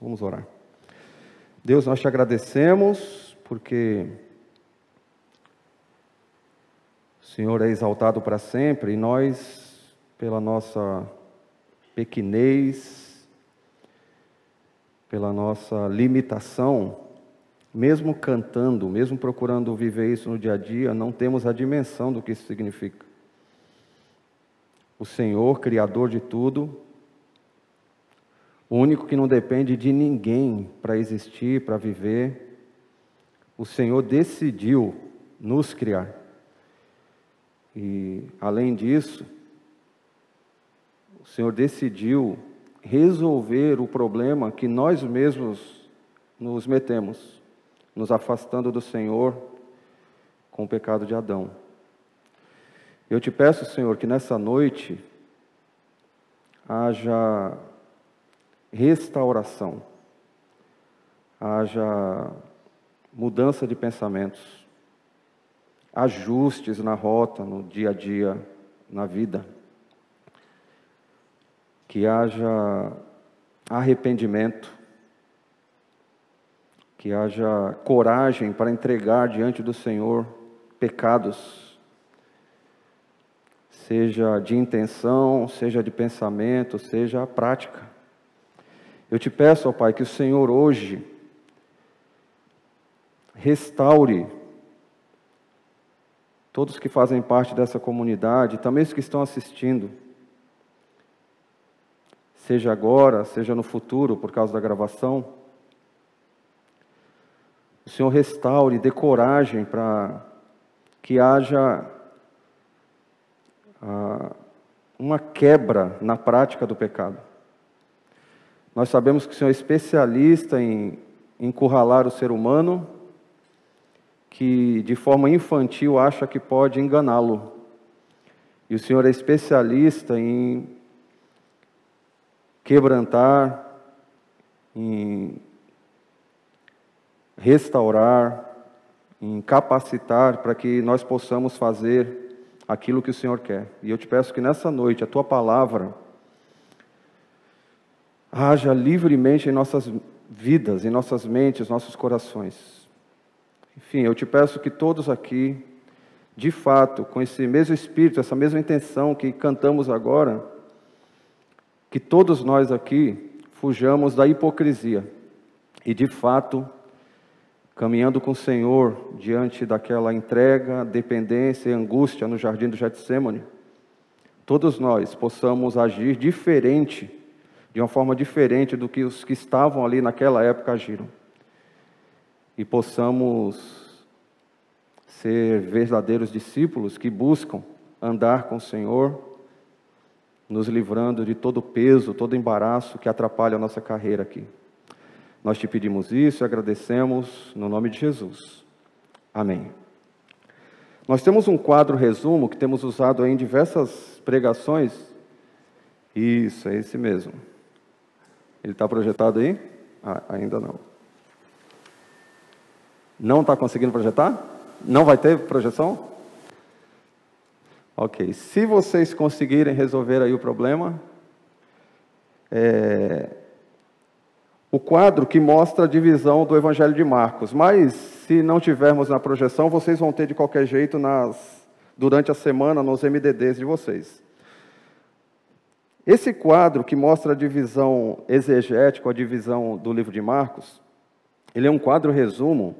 Vamos orar. Deus, nós te agradecemos porque o Senhor é exaltado para sempre e nós, pela nossa pequenez, pela nossa limitação, mesmo cantando, mesmo procurando viver isso no dia a dia, não temos a dimensão do que isso significa. O Senhor, Criador de tudo, o único que não depende de ninguém para existir, para viver, o Senhor decidiu nos criar. E, além disso, o Senhor decidiu resolver o problema que nós mesmos nos metemos nos afastando do Senhor com o pecado de Adão. Eu te peço, Senhor, que nessa noite haja restauração, haja mudança de pensamentos, ajustes na rota, no dia a dia, na vida, que haja arrependimento, que haja coragem para entregar diante do Senhor pecados, seja de intenção, seja de pensamento, seja a prática. Eu te peço, ó Pai, que o Senhor hoje restaure todos que fazem parte dessa comunidade, também os que estão assistindo, seja agora, seja no futuro, por causa da gravação o Senhor restaure, dê coragem para que haja ah, uma quebra na prática do pecado. Nós sabemos que o Senhor é especialista em encurralar o ser humano, que de forma infantil acha que pode enganá-lo. E o Senhor é especialista em quebrantar, em restaurar, em capacitar para que nós possamos fazer aquilo que o Senhor quer. E eu te peço que nessa noite a tua palavra haja livremente em nossas vidas, em nossas mentes, nossos corações. Enfim, eu te peço que todos aqui, de fato, com esse mesmo espírito, essa mesma intenção que cantamos agora, que todos nós aqui fujamos da hipocrisia e, de fato, caminhando com o Senhor diante daquela entrega, dependência e angústia no jardim do Getsemane, todos nós possamos agir diferente, de uma forma diferente do que os que estavam ali naquela época agiram. E possamos ser verdadeiros discípulos que buscam andar com o Senhor, nos livrando de todo peso, todo embaraço que atrapalha a nossa carreira aqui. Nós te pedimos isso e agradecemos no nome de Jesus. Amém. Nós temos um quadro resumo que temos usado em diversas pregações. Isso, é esse mesmo. Ele está projetado aí? Ah, ainda não. Não está conseguindo projetar? Não vai ter projeção? Ok. Se vocês conseguirem resolver aí o problema, é, o quadro que mostra a divisão do Evangelho de Marcos. Mas, se não tivermos na projeção, vocês vão ter de qualquer jeito nas, durante a semana nos MDDs de vocês. Esse quadro que mostra a divisão exegética, a divisão do livro de Marcos, ele é um quadro resumo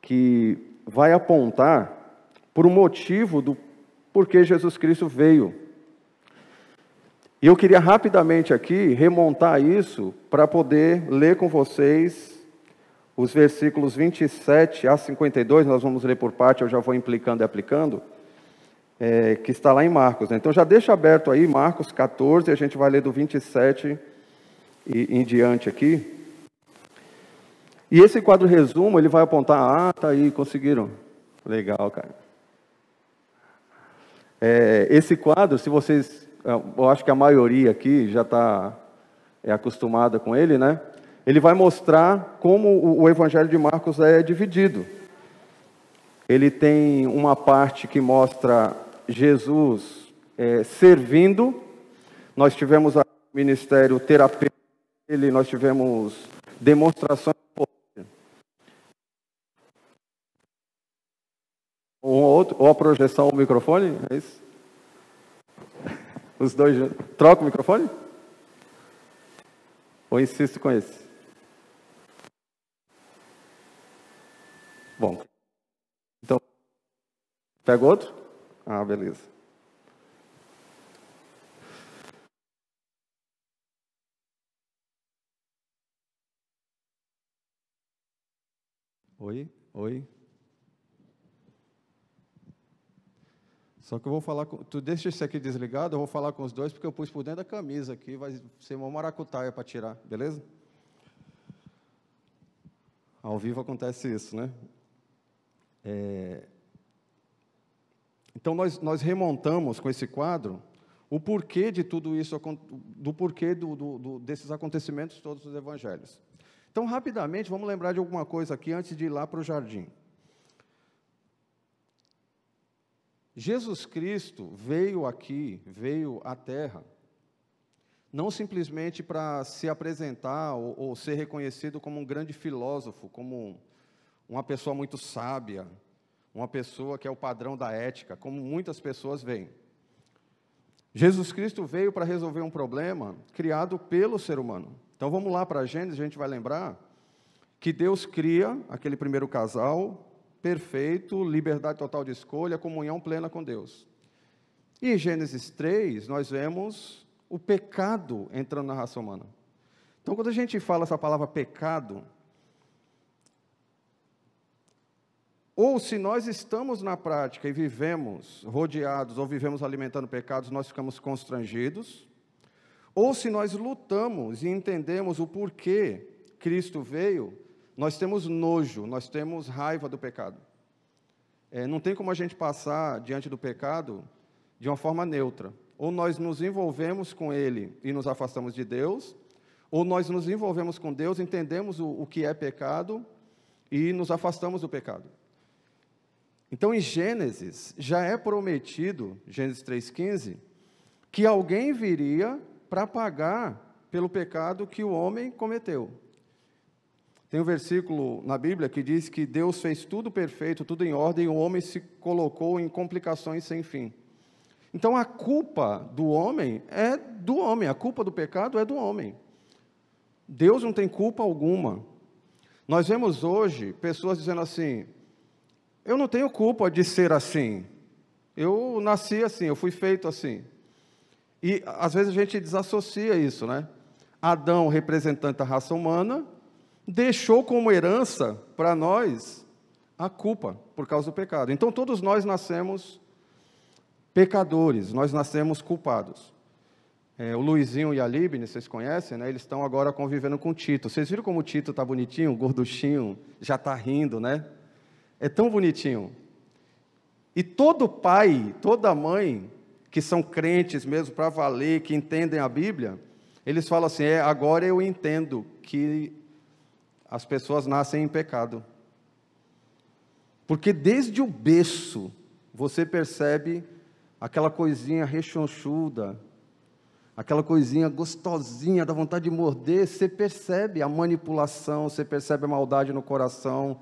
que vai apontar por um motivo do porquê Jesus Cristo veio. E eu queria rapidamente aqui remontar isso para poder ler com vocês os versículos 27 a 52, nós vamos ler por parte, eu já vou implicando e aplicando, é, que está lá em Marcos. Né? Então já deixa aberto aí Marcos 14, a gente vai ler do 27 e em diante aqui. E esse quadro resumo, ele vai apontar, ah, tá aí, conseguiram. Legal, cara. É, esse quadro, se vocês é, eu acho que a maioria aqui já está é acostumada com ele, né? Ele vai mostrar como o Evangelho de Marcos é dividido. Ele tem uma parte que mostra Jesus é, servindo. Nós tivemos o ministério terapêutico ele nós tivemos demonstrações ou, outro, ou a projeção ou o microfone, é isso? Os dois. Troca o microfone? Ou insisto com esse? Bom. Então, pega outro? Ah, beleza. Oi, oi. Só que eu vou falar com. Tu deixa esse aqui desligado, eu vou falar com os dois, porque eu pus por dentro da camisa aqui, vai ser uma maracutaia para tirar, beleza? Ao vivo acontece isso, né? É... Então nós, nós remontamos com esse quadro o porquê de tudo isso, do porquê do, do, do, desses acontecimentos todos dos evangelhos. Então, rapidamente, vamos lembrar de alguma coisa aqui antes de ir lá para o jardim. Jesus Cristo veio aqui, veio à Terra, não simplesmente para se apresentar ou, ou, ser reconhecido como um grande filósofo, como uma pessoa muito sábia, uma pessoa que é o padrão da ética, como muitas pessoas veem. Jesus Cristo veio para resolver um problema criado pelo ser humano. Então vamos lá para Gênesis, a gente vai lembrar que Deus cria aquele primeiro casal, perfeito, liberdade total de escolha, comunhão plena com Deus. E em Gênesis 3, nós vemos o pecado entrando na raça humana. Então, quando a gente fala essa palavra pecado, ou se nós estamos na prática e vivemos rodeados ou vivemos alimentando pecados, nós ficamos constrangidos, ou se nós lutamos e entendemos o porquê Cristo veio, nós temos nojo, nós temos raiva do pecado. É, não tem como a gente passar diante do pecado de uma forma neutra. Ou nós nos envolvemos com ele e nos afastamos de Deus, ou nós nos envolvemos com Deus, entendemos o, o que é pecado e nos afastamos do pecado. Então, em Gênesis, já é prometido, Gênesis 3,15, que alguém viria para pagar pelo pecado que o homem cometeu. Tem um versículo na Bíblia que diz que Deus fez tudo perfeito, tudo em ordem, e o homem se colocou em complicações sem fim. Então a culpa do homem é do homem, a culpa do pecado é do homem. Deus não tem culpa alguma. Nós vemos hoje pessoas dizendo assim: eu não tenho culpa de ser assim. Eu nasci assim, eu fui feito assim. E às vezes a gente desassocia isso, né? Adão, representante da raça humana, deixou como herança para nós a culpa por causa do pecado. Então todos nós nascemos pecadores, nós nascemos culpados. É, o Luizinho e a Libne, vocês conhecem, né? Eles estão agora convivendo com o Tito. Vocês viram como o Tito está bonitinho, gorduchinho, já está rindo, né? É tão bonitinho. E todo pai, toda mãe, que são crentes mesmo para valer, que entendem a Bíblia, eles falam assim: é, agora eu entendo que as pessoas nascem em pecado. Porque desde o berço você percebe aquela coisinha rechonchuda, aquela coisinha gostosinha, da vontade de morder, você percebe a manipulação, você percebe a maldade no coração.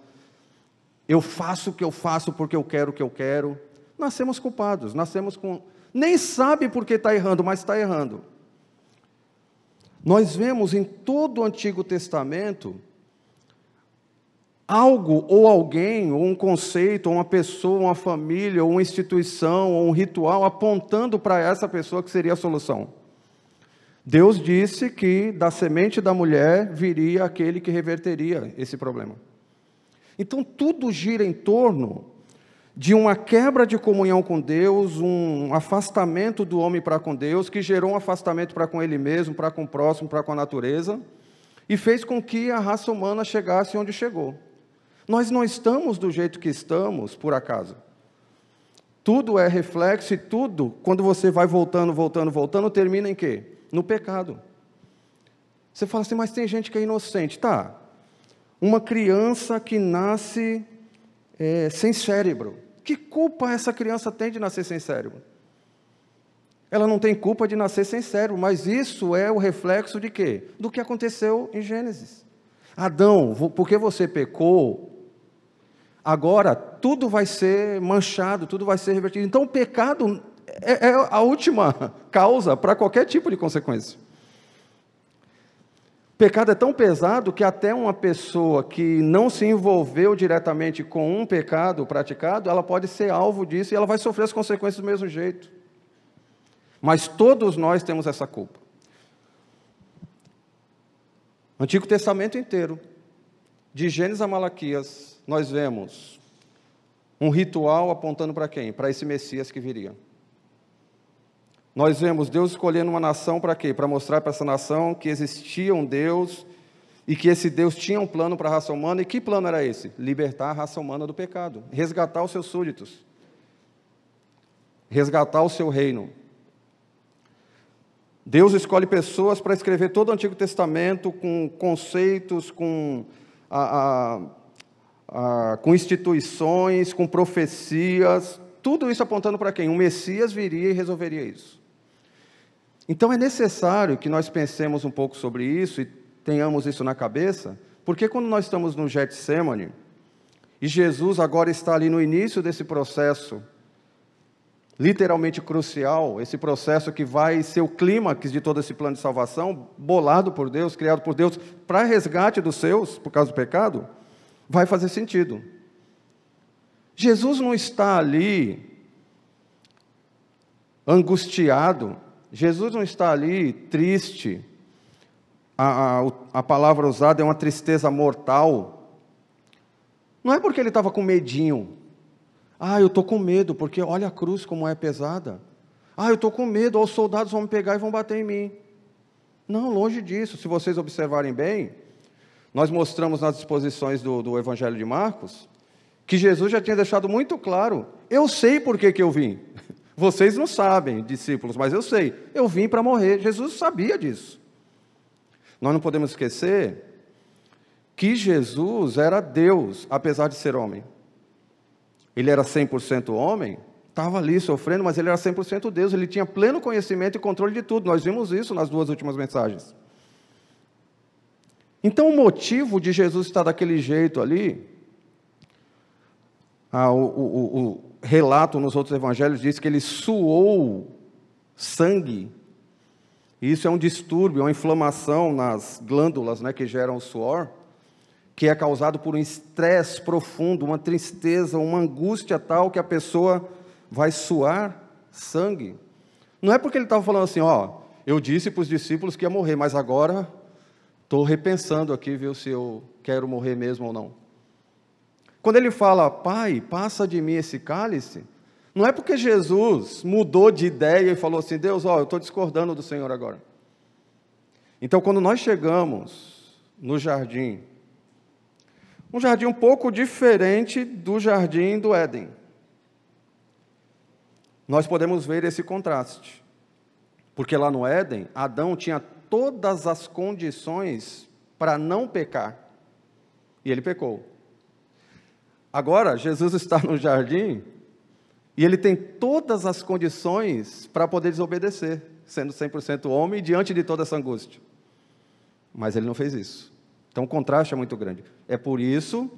Eu faço o que eu faço porque eu quero o que eu quero. Nascemos culpados, nascemos com. Nem sabe porque está errando, mas está errando. Nós vemos em todo o Antigo Testamento algo ou alguém, ou um conceito, ou uma pessoa, uma família, ou uma instituição, ou um ritual apontando para essa pessoa que seria a solução. Deus disse que da semente da mulher viria aquele que reverteria esse problema. Então tudo gira em torno de uma quebra de comunhão com Deus, um afastamento do homem para com Deus, que gerou um afastamento para com ele mesmo, para com o próximo, para com a natureza, e fez com que a raça humana chegasse onde chegou. Nós não estamos do jeito que estamos por acaso. Tudo é reflexo e tudo, quando você vai voltando, voltando, voltando, termina em quê? No pecado. Você fala assim, mas tem gente que é inocente. Tá. Uma criança que nasce é, sem cérebro. Que culpa essa criança tem de nascer sem cérebro? Ela não tem culpa de nascer sem cérebro, mas isso é o reflexo de quê? Do que aconteceu em Gênesis. Adão, porque você pecou, agora tudo vai ser manchado, tudo vai ser revertido. Então o pecado é, é a última causa para qualquer tipo de consequência. Pecado é tão pesado que até uma pessoa que não se envolveu diretamente com um pecado praticado, ela pode ser alvo disso e ela vai sofrer as consequências do mesmo jeito. Mas todos nós temos essa culpa. Antigo Testamento inteiro, de Gênesis a Malaquias, nós vemos um ritual apontando para quem? Para esse Messias que viria. Nós vemos Deus escolhendo uma nação para quê? Para mostrar para essa nação que existia um Deus e que esse Deus tinha um plano para a raça humana. E que plano era esse? Libertar a raça humana do pecado, resgatar os seus súditos, resgatar o seu reino. Deus escolhe pessoas para escrever todo o Antigo Testamento com conceitos, com, a, a, a, com instituições, com profecias, tudo isso apontando para quem? Um Messias viria e resolveria isso. Então é necessário que nós pensemos um pouco sobre isso e tenhamos isso na cabeça, porque quando nós estamos no Getsemane, e Jesus agora está ali no início desse processo, literalmente crucial, esse processo que vai ser o clímax de todo esse plano de salvação, bolado por Deus, criado por Deus, para resgate dos seus, por causa do pecado, vai fazer sentido. Jesus não está ali angustiado, Jesus não está ali triste, a, a, a palavra usada é uma tristeza mortal. Não é porque ele estava com medinho. Ah, eu estou com medo, porque olha a cruz como é pesada. Ah, eu estou com medo, os soldados vão me pegar e vão bater em mim. Não, longe disso. Se vocês observarem bem, nós mostramos nas disposições do, do Evangelho de Marcos que Jesus já tinha deixado muito claro: eu sei por que, que eu vim. Vocês não sabem, discípulos, mas eu sei. Eu vim para morrer. Jesus sabia disso. Nós não podemos esquecer que Jesus era Deus, apesar de ser homem. Ele era 100% homem, estava ali sofrendo, mas ele era 100% Deus. Ele tinha pleno conhecimento e controle de tudo. Nós vimos isso nas duas últimas mensagens. Então, o motivo de Jesus estar daquele jeito ali, ah, o, o, o, relato nos outros evangelhos diz que ele suou sangue. Isso é um distúrbio, uma inflamação nas glândulas né, que geram o suor, que é causado por um estresse profundo, uma tristeza, uma angústia tal que a pessoa vai suar sangue. Não é porque ele estava falando assim, ó, eu disse para os discípulos que ia morrer, mas agora estou repensando aqui, viu, se eu quero morrer mesmo ou não. Quando ele fala, Pai, passa de mim esse cálice, não é porque Jesus mudou de ideia e falou assim: Deus, ó, eu estou discordando do Senhor agora. Então, quando nós chegamos no jardim, um jardim um pouco diferente do jardim do Éden, nós podemos ver esse contraste. Porque lá no Éden, Adão tinha todas as condições para não pecar, e ele pecou. Agora, Jesus está no jardim e ele tem todas as condições para poder desobedecer, sendo 100% homem diante de toda essa angústia. Mas ele não fez isso. Então o contraste é muito grande. É por isso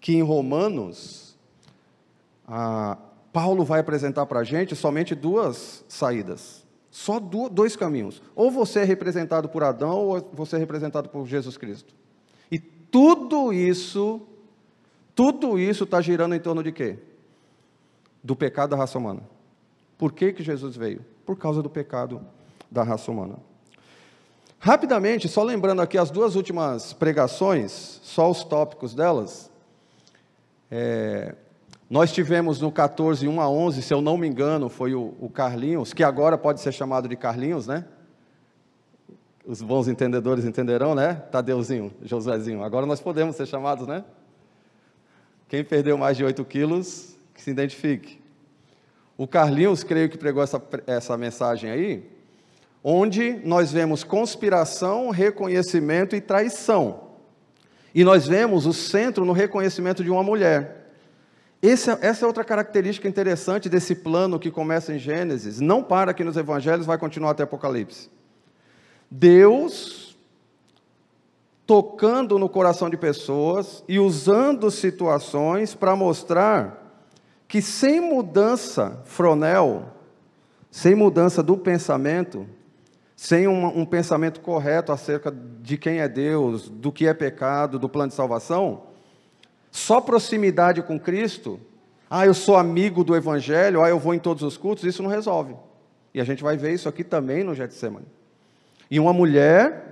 que em Romanos, Paulo vai apresentar para a gente somente duas saídas. Só dois caminhos. Ou você é representado por Adão, ou você é representado por Jesus Cristo. E tudo isso tudo isso está girando em torno de quê? Do pecado da raça humana. Por que, que Jesus veio? Por causa do pecado da raça humana. Rapidamente, só lembrando aqui as duas últimas pregações, só os tópicos delas. É, nós tivemos no 14, 1 a 11, se eu não me engano, foi o, o Carlinhos, que agora pode ser chamado de Carlinhos, né? Os bons entendedores entenderão, né? Tadeuzinho, Josézinho. Agora nós podemos ser chamados, né? Quem perdeu mais de 8 quilos, que se identifique. O Carlinhos, creio que pregou essa, essa mensagem aí, onde nós vemos conspiração, reconhecimento e traição. E nós vemos o centro no reconhecimento de uma mulher. essa, essa é outra característica interessante desse plano que começa em Gênesis. Não para aqui nos evangelhos, vai continuar até Apocalipse. Deus tocando no coração de pessoas e usando situações para mostrar que sem mudança fronel, sem mudança do pensamento, sem um, um, pensamento correto acerca de quem é Deus, do que é pecado, do plano de salvação, só proximidade com Cristo, ah, eu sou amigo do Evangelho, ah, eu vou em todos os cultos, isso não resolve. E a gente vai ver isso aqui também no Getsemane. E uma mulher,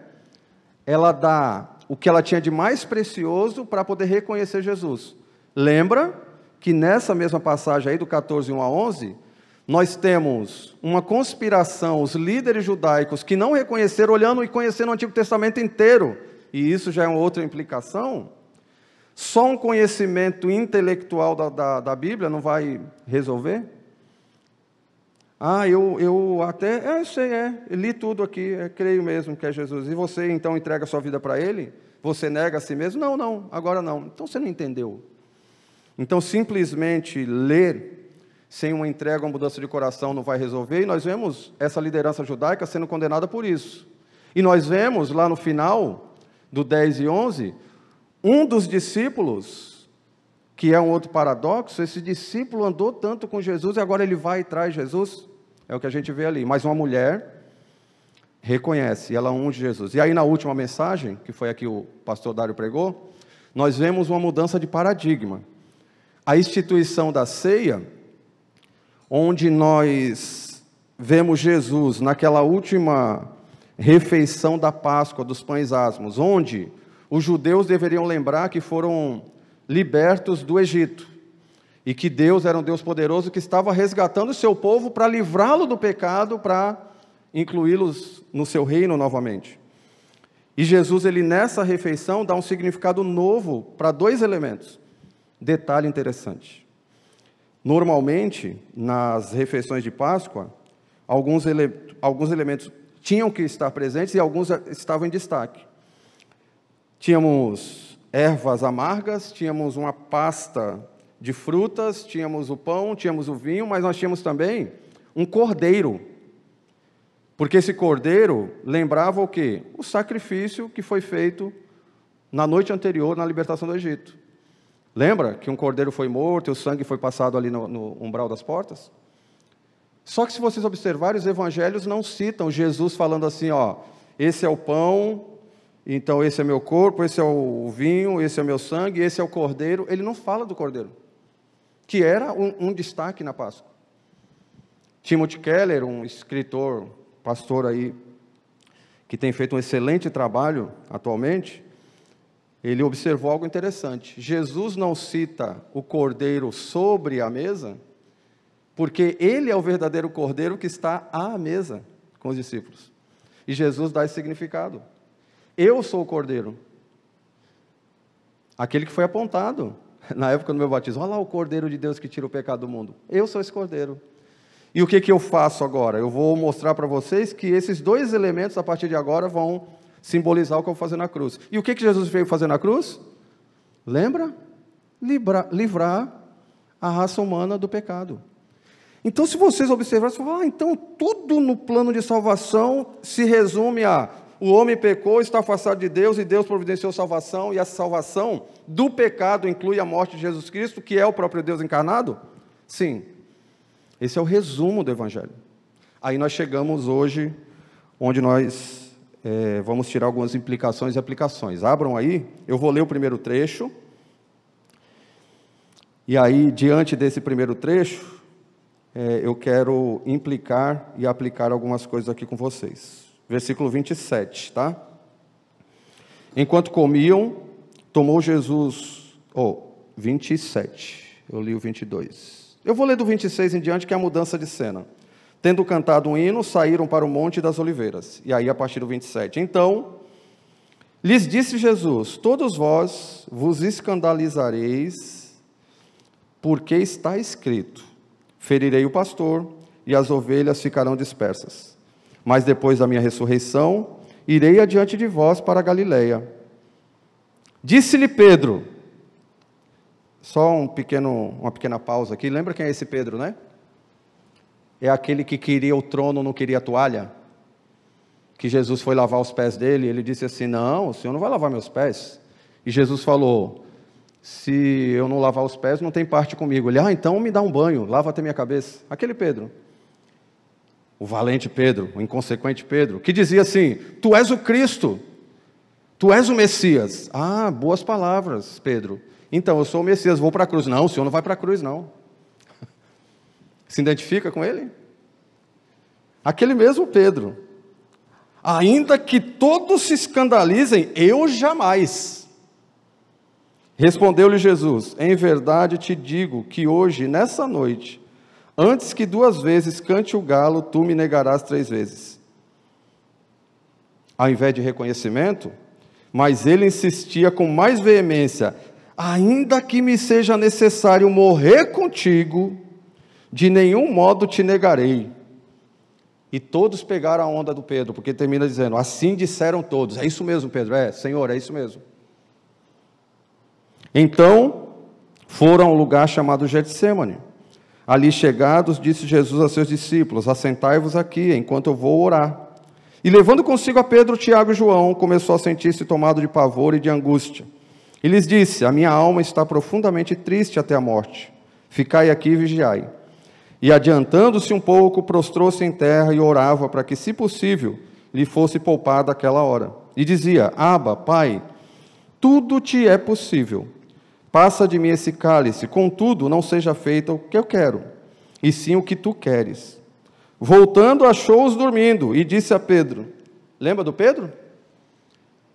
ela dá o que ela tinha de mais precioso para poder reconhecer Jesus. Lembra que nessa mesma passagem aí do 14, 1 a 11, nós temos uma conspiração, os líderes judaicos que não reconheceram, olhando e conhecendo o Antigo Testamento inteiro, e isso já é uma outra implicação. Só um conhecimento intelectual da, da, da Bíblia não vai resolver? Ah, eu, eu até, é, eu sei, é, li tudo aqui, é, creio mesmo que é Jesus. E você então entrega sua vida para Ele? Você nega a si mesmo? Não, não, agora não. Então você não entendeu. Então simplesmente ler sem uma entrega, uma mudança de coração não vai resolver, e nós vemos essa liderança judaica sendo condenada por isso. E nós vemos lá no final do 10 e 11, um dos discípulos, que é um outro paradoxo, esse discípulo andou tanto com Jesus e agora ele vai e traz Jesus, é o que a gente vê ali. Mas uma mulher reconhece, ela unge Jesus. E aí na última mensagem, que foi aqui o pastor Dário pregou, nós vemos uma mudança de paradigma. A instituição da ceia onde nós vemos Jesus naquela última refeição da Páscoa dos pães asmos, onde os judeus deveriam lembrar que foram libertos do Egito e que Deus era um Deus poderoso que estava resgatando o seu povo para livrá-lo do pecado, para incluí-los no seu reino novamente. E Jesus, ele nessa refeição, dá um significado novo para dois elementos. Detalhe interessante. Normalmente, nas refeições de Páscoa, alguns, ele, alguns elementos tinham que estar presentes e alguns estavam em destaque. Tínhamos ervas amargas, tínhamos uma pasta de frutas, tínhamos o pão, tínhamos o vinho, mas nós tínhamos também um cordeiro. Porque esse cordeiro lembrava o quê? O sacrifício que foi feito na noite anterior na libertação do Egito. Lembra que um cordeiro foi morto e o sangue foi passado ali no, no umbral das portas? Só que se vocês observarem, os evangelhos não citam Jesus falando assim, ó, esse é o pão, então esse é meu corpo, esse é o vinho, esse é o meu sangue, esse é o cordeiro. Ele não fala do cordeiro, que era um, um destaque na Páscoa. Timothy Keller, um escritor, pastor aí, que tem feito um excelente trabalho atualmente, ele observou algo interessante. Jesus não cita o cordeiro sobre a mesa, porque ele é o verdadeiro cordeiro que está à mesa com os discípulos. E Jesus dá esse significado. Eu sou o cordeiro. Aquele que foi apontado na época do meu batismo. Olha lá o cordeiro de Deus que tira o pecado do mundo. Eu sou esse cordeiro. E o que, que eu faço agora? Eu vou mostrar para vocês que esses dois elementos, a partir de agora, vão simbolizar o que eu vou fazer na cruz. E o que, que Jesus veio fazer na cruz? Lembra? Livrar, livrar a raça humana do pecado. Então, se vocês observarem, você fala, ah, então tudo no plano de salvação se resume a o homem pecou, está afastado de Deus e Deus providenciou salvação, e essa salvação do pecado inclui a morte de Jesus Cristo, que é o próprio Deus encarnado? Sim. Esse é o resumo do Evangelho. Aí nós chegamos hoje onde nós é, vamos tirar algumas implicações e aplicações. Abram aí, eu vou ler o primeiro trecho. E aí, diante desse primeiro trecho, é, eu quero implicar e aplicar algumas coisas aqui com vocês. Versículo 27, tá? Enquanto comiam, tomou Jesus. Oh, 27. Eu li o 22. Eu vou ler do 26 em diante, que é a mudança de cena. Tendo cantado um hino, saíram para o Monte das Oliveiras. E aí, a partir do 27. Então, lhes disse Jesus: Todos vós vos escandalizareis, porque está escrito: Ferirei o pastor, e as ovelhas ficarão dispersas. Mas depois da minha ressurreição, irei adiante de vós para a Galileia. Disse-lhe Pedro: Só um pequeno, uma pequena pausa aqui. Lembra quem é esse Pedro, né? É aquele que queria o trono, não queria a toalha? Que Jesus foi lavar os pés dele, ele disse assim: Não, o senhor não vai lavar meus pés. E Jesus falou: Se eu não lavar os pés, não tem parte comigo. Ele, ah, então me dá um banho, lava até minha cabeça. Aquele Pedro. O valente Pedro, o inconsequente Pedro, que dizia assim: Tu és o Cristo, tu és o Messias. Ah, boas palavras, Pedro. Então, eu sou o Messias, vou para a cruz. Não, o senhor não vai para a cruz, não. Se identifica com ele? Aquele mesmo Pedro. Ainda que todos se escandalizem, eu jamais. Respondeu-lhe Jesus: Em verdade te digo que hoje, nessa noite, antes que duas vezes cante o galo, tu me negarás três vezes. Ao invés de reconhecimento, mas ele insistia com mais veemência: ainda que me seja necessário morrer contigo, de nenhum modo te negarei. E todos pegaram a onda do Pedro, porque termina dizendo: Assim disseram todos. É isso mesmo, Pedro? É, Senhor, é isso mesmo. Então foram ao lugar chamado Getsemane. Ali chegados, disse Jesus a seus discípulos: Assentai-vos aqui, enquanto eu vou orar. E levando consigo a Pedro, Tiago e João, começou a sentir-se tomado de pavor e de angústia. E lhes disse: A minha alma está profundamente triste até a morte. Ficai aqui e vigiai. E adiantando-se um pouco, prostrou-se em terra e orava para que, se possível, lhe fosse poupada aquela hora. E dizia: Aba, Pai, tudo te é possível. Passa de mim esse cálice, contudo, não seja feito o que eu quero, e sim o que tu queres. Voltando, achou-os dormindo e disse a Pedro: Lembra do Pedro?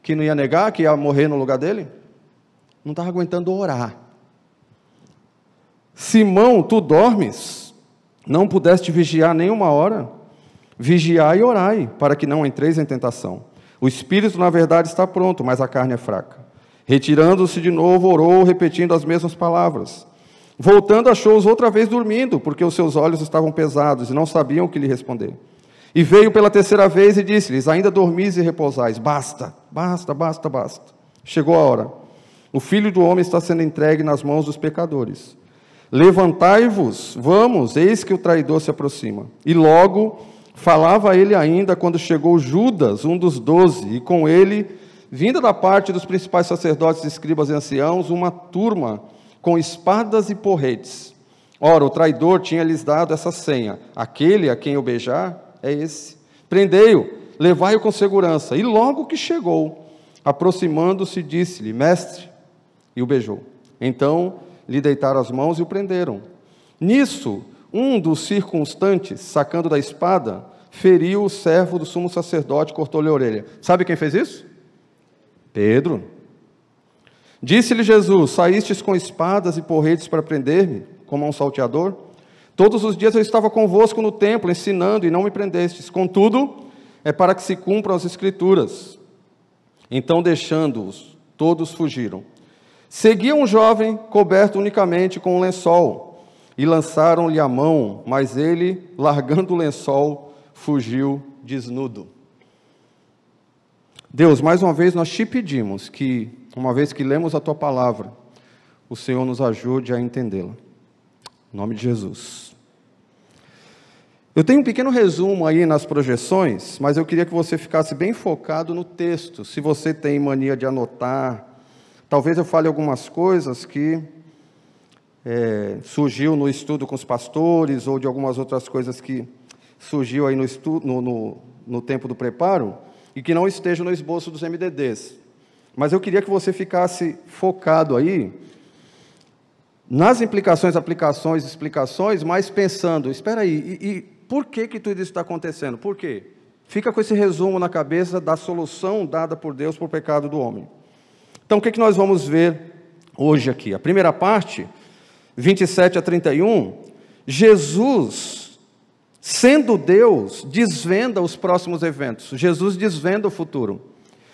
Que não ia negar, que ia morrer no lugar dele? não estava aguentando orar. Simão, tu dormes? Não pudeste vigiar nenhuma hora? Vigiai e orai, para que não entreis em tentação. O espírito, na verdade, está pronto, mas a carne é fraca. Retirando-se de novo, orou, repetindo as mesmas palavras. Voltando, achou-os outra vez dormindo, porque os seus olhos estavam pesados e não sabiam o que lhe responder. E veio pela terceira vez e disse-lhes: Ainda dormis e repousais. Basta, basta, basta, basta. Chegou a hora. O filho do homem está sendo entregue nas mãos dos pecadores. Levantai-vos, vamos, eis que o traidor se aproxima. E logo falava ele ainda quando chegou Judas, um dos doze, e com ele, vinda da parte dos principais sacerdotes, escribas e anciãos, uma turma com espadas e porretes. Ora, o traidor tinha lhes dado essa senha: aquele a quem eu beijar é esse. Prendei-o, levai-o com segurança. E logo que chegou, aproximando-se, disse-lhe: Mestre, e o beijou. Então lhe deitaram as mãos e o prenderam. Nisso, um dos circunstantes, sacando da espada, feriu o servo do sumo sacerdote, cortou-lhe a orelha. Sabe quem fez isso? Pedro. Disse-lhe Jesus: Saístes com espadas e porretes para prender-me, como a um salteador? Todos os dias eu estava convosco no templo, ensinando, e não me prendestes. Contudo, é para que se cumpram as Escrituras. Então, deixando-os, todos fugiram. Seguia um jovem coberto unicamente com um lençol, e lançaram-lhe a mão, mas ele, largando o lençol, fugiu desnudo. Deus, mais uma vez nós te pedimos que, uma vez que lemos a tua palavra, o Senhor nos ajude a entendê-la. Em nome de Jesus. Eu tenho um pequeno resumo aí nas projeções, mas eu queria que você ficasse bem focado no texto. Se você tem mania de anotar, Talvez eu fale algumas coisas que é, surgiu no estudo com os pastores ou de algumas outras coisas que surgiu aí no, estudo, no, no, no tempo do preparo e que não estejam no esboço dos MDDs. Mas eu queria que você ficasse focado aí nas implicações, aplicações, explicações, mas pensando, espera aí, e, e por que que tudo isso está acontecendo? Por quê? Fica com esse resumo na cabeça da solução dada por Deus para o pecado do homem. Então, o que, que nós vamos ver hoje aqui? A primeira parte, 27 a 31, Jesus, sendo Deus, desvenda os próximos eventos. Jesus desvenda o futuro.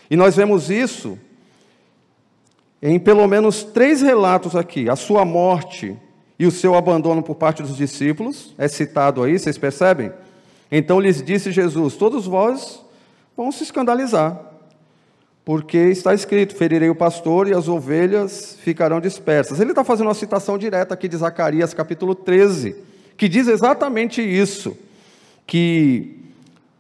E nós vemos isso em pelo menos três relatos aqui: a sua morte e o seu abandono por parte dos discípulos, é citado aí, vocês percebem? Então lhes disse Jesus: Todos vós vão se escandalizar porque está escrito: ferirei o pastor e as ovelhas ficarão dispersas. Ele está fazendo uma citação direta aqui de Zacarias, capítulo 13, que diz exatamente isso. Que,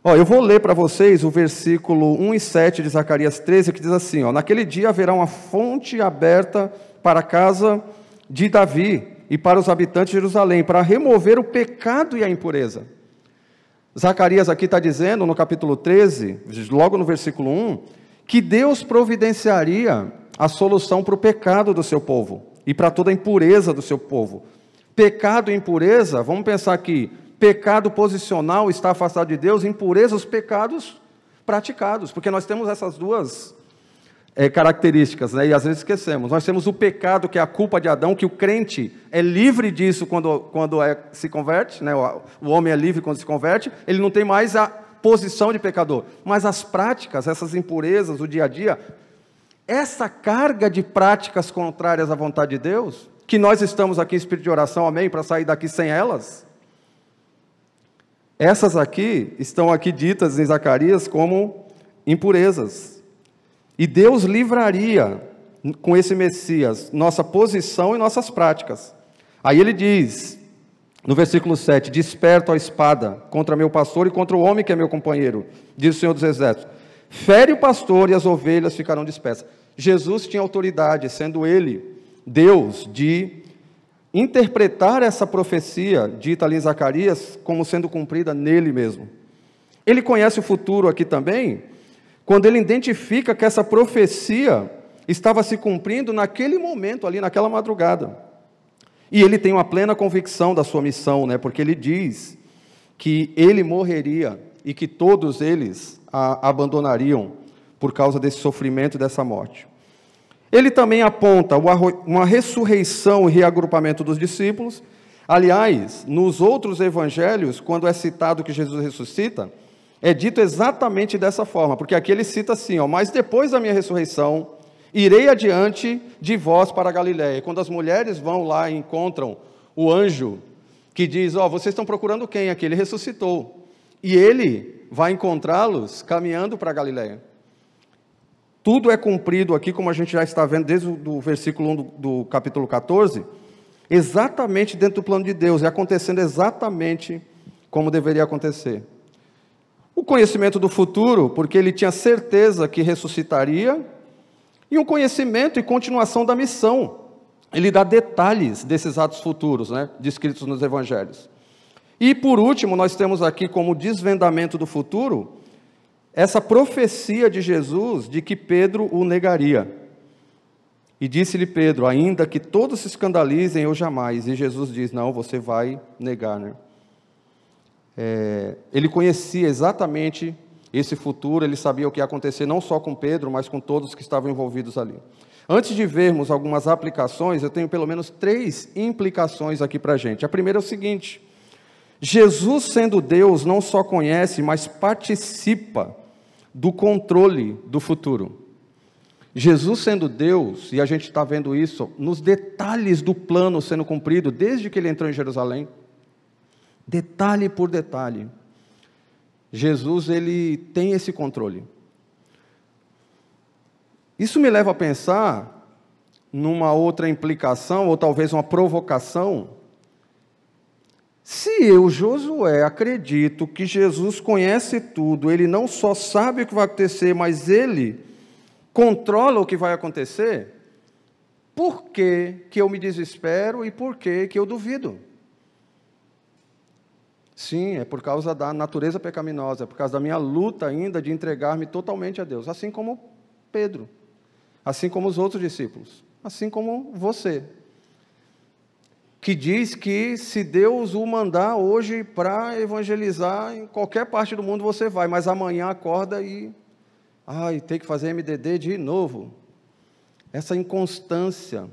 ó, eu vou ler para vocês o versículo 1 e 7 de Zacarias 13, que diz assim: ó, Naquele dia haverá uma fonte aberta para a casa de Davi e para os habitantes de Jerusalém, para remover o pecado e a impureza. Zacarias aqui está dizendo, no capítulo 13, logo no versículo 1, que Deus providenciaria a solução para o pecado do seu povo e para toda a impureza do seu povo. Pecado e impureza, vamos pensar aqui, pecado posicional está afastado de Deus, impureza os pecados praticados, porque nós temos essas duas é, características, né? e às vezes esquecemos. Nós temos o pecado, que é a culpa de Adão, que o crente é livre disso quando, quando é, se converte, né? o, o homem é livre quando se converte, ele não tem mais a posição de pecador. Mas as práticas, essas impurezas, o dia a dia, essa carga de práticas contrárias à vontade de Deus, que nós estamos aqui em espírito de oração, amém, para sair daqui sem elas, essas aqui estão aqui ditas em Zacarias como impurezas. E Deus livraria com esse Messias nossa posição e nossas práticas. Aí ele diz: no versículo 7, desperto a espada contra meu pastor e contra o homem que é meu companheiro, diz o Senhor dos Exércitos. Fere o pastor e as ovelhas ficarão dispersas. Jesus tinha autoridade, sendo ele Deus, de interpretar essa profecia dita ali em Zacarias como sendo cumprida nele mesmo. Ele conhece o futuro aqui também, quando ele identifica que essa profecia estava se cumprindo naquele momento ali, naquela madrugada. E ele tem uma plena convicção da sua missão, né? porque ele diz que ele morreria e que todos eles a abandonariam por causa desse sofrimento e dessa morte. Ele também aponta uma ressurreição e reagrupamento dos discípulos. Aliás, nos outros evangelhos, quando é citado que Jesus ressuscita, é dito exatamente dessa forma, porque aqui ele cita assim: ó, mas depois da minha ressurreição, Irei adiante de vós para a Galiléia. Quando as mulheres vão lá e encontram o anjo que diz: Ó, vocês estão procurando quem aqui? Ele ressuscitou. E ele vai encontrá-los caminhando para a Galiléia. Tudo é cumprido aqui, como a gente já está vendo desde o versículo 1 do, do capítulo 14, exatamente dentro do plano de Deus, e acontecendo exatamente como deveria acontecer. O conhecimento do futuro, porque ele tinha certeza que ressuscitaria e um conhecimento e continuação da missão. Ele dá detalhes desses atos futuros, né, descritos nos evangelhos. E por último, nós temos aqui como desvendamento do futuro essa profecia de Jesus de que Pedro o negaria. E disse-lhe Pedro: Ainda que todos se escandalizem, eu jamais. E Jesus diz: Não, você vai negar. Né? É, ele conhecia exatamente esse futuro, ele sabia o que ia acontecer não só com Pedro, mas com todos que estavam envolvidos ali. Antes de vermos algumas aplicações, eu tenho pelo menos três implicações aqui para a gente. A primeira é o seguinte: Jesus, sendo Deus, não só conhece, mas participa do controle do futuro. Jesus sendo Deus, e a gente está vendo isso nos detalhes do plano sendo cumprido desde que ele entrou em Jerusalém, detalhe por detalhe. Jesus ele tem esse controle. Isso me leva a pensar numa outra implicação, ou talvez uma provocação. Se eu, Josué, acredito que Jesus conhece tudo, ele não só sabe o que vai acontecer, mas ele controla o que vai acontecer, por que, que eu me desespero e por que, que eu duvido? Sim, é por causa da natureza pecaminosa, é por causa da minha luta ainda de entregar-me totalmente a Deus, assim como Pedro, assim como os outros discípulos, assim como você, que diz que se Deus o mandar hoje para evangelizar em qualquer parte do mundo você vai, mas amanhã acorda e ai, tem que fazer MDD de novo. Essa inconstância.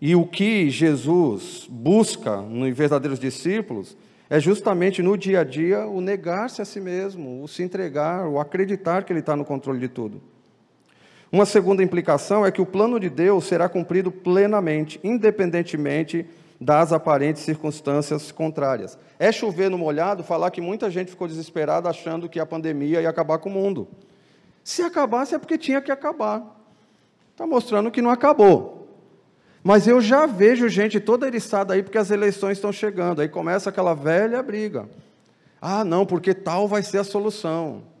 E o que Jesus busca nos verdadeiros discípulos é justamente no dia a dia o negar-se a si mesmo, o se entregar, o acreditar que Ele está no controle de tudo. Uma segunda implicação é que o plano de Deus será cumprido plenamente, independentemente das aparentes circunstâncias contrárias. É chover no molhado falar que muita gente ficou desesperada achando que a pandemia ia acabar com o mundo. Se acabasse é porque tinha que acabar. Está mostrando que não acabou. Mas eu já vejo gente toda eriçada aí porque as eleições estão chegando. Aí começa aquela velha briga. Ah, não, porque tal vai ser a solução.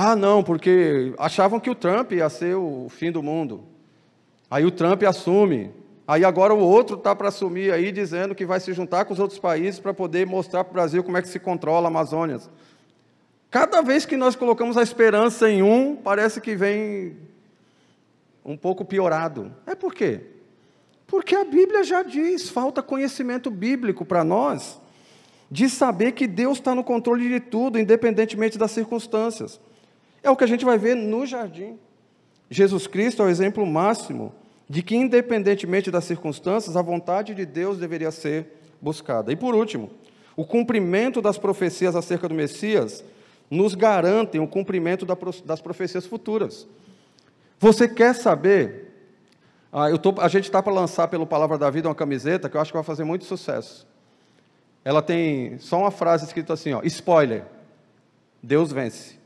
Ah, não, porque achavam que o Trump ia ser o fim do mundo. Aí o Trump assume. Aí agora o outro está para assumir aí, dizendo que vai se juntar com os outros países para poder mostrar para o Brasil como é que se controla a Amazônia. Cada vez que nós colocamos a esperança em um, parece que vem um pouco piorado. É por quê? Porque a Bíblia já diz, falta conhecimento bíblico para nós, de saber que Deus está no controle de tudo, independentemente das circunstâncias. É o que a gente vai ver no jardim. Jesus Cristo é o exemplo máximo de que, independentemente das circunstâncias, a vontade de Deus deveria ser buscada. E por último, o cumprimento das profecias acerca do Messias nos garantem o cumprimento das profecias futuras. Você quer saber? Ah, tô, a gente está para lançar pelo Palavra da Vida uma camiseta que eu acho que vai fazer muito sucesso. Ela tem só uma frase escrita assim, ó, spoiler, Deus vence.